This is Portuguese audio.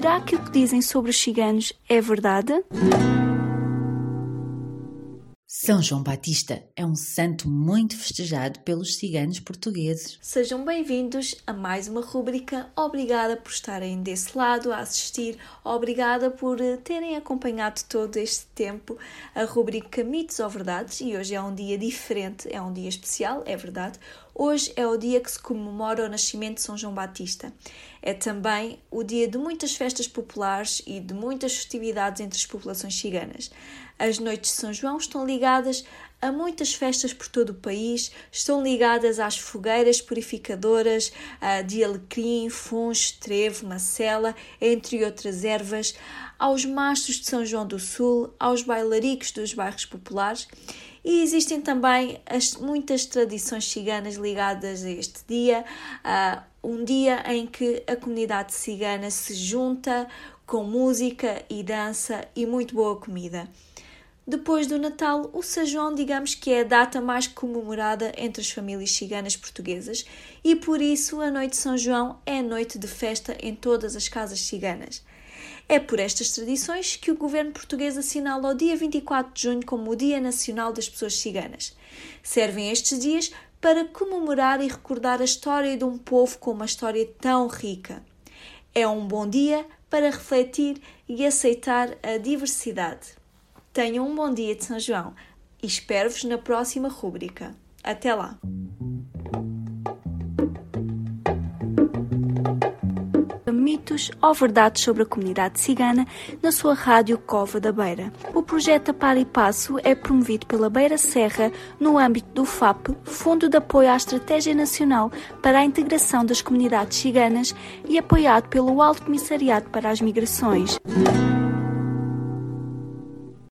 Será que o que dizem sobre os ciganos é verdade? São João Batista é um santo muito festejado pelos ciganos portugueses. Sejam bem-vindos a mais uma rúbrica. Obrigada por estarem desse lado a assistir. Obrigada por eh, terem acompanhado todo este tempo a rúbrica Mitos ou Verdades. E hoje é um dia diferente, é um dia especial, é verdade. Hoje é o dia que se comemora o nascimento de São João Batista. É também o dia de muitas festas populares e de muitas festividades entre as populações ciganas. As noites de São João estão ligadas a muitas festas por todo o país, estão ligadas às fogueiras purificadoras de alecrim, funcho, trevo, macela, entre outras ervas, aos mastros de São João do Sul, aos bailaricos dos bairros populares e existem também as, muitas tradições ciganas ligadas a este dia, uh, um dia em que a comunidade cigana se junta com música e dança e muito boa comida. Depois do Natal, o São João, digamos que é a data mais comemorada entre as famílias ciganas portuguesas e por isso a noite de São João é noite de festa em todas as casas ciganas. É por estas tradições que o governo português assinala o dia 24 de junho como o Dia Nacional das Pessoas Ciganas. Servem estes dias para comemorar e recordar a história de um povo com uma história tão rica. É um bom dia para refletir e aceitar a diversidade. Tenham um bom dia de São João e espero-vos na próxima rúbrica. Até lá! mitos ou verdades sobre a comunidade cigana na sua rádio Cova da Beira. O projeto Par e Passo é promovido pela Beira Serra no âmbito do FAP, Fundo de Apoio à Estratégia Nacional para a Integração das Comunidades Ciganas e apoiado pelo Alto Comissariado para as Migrações.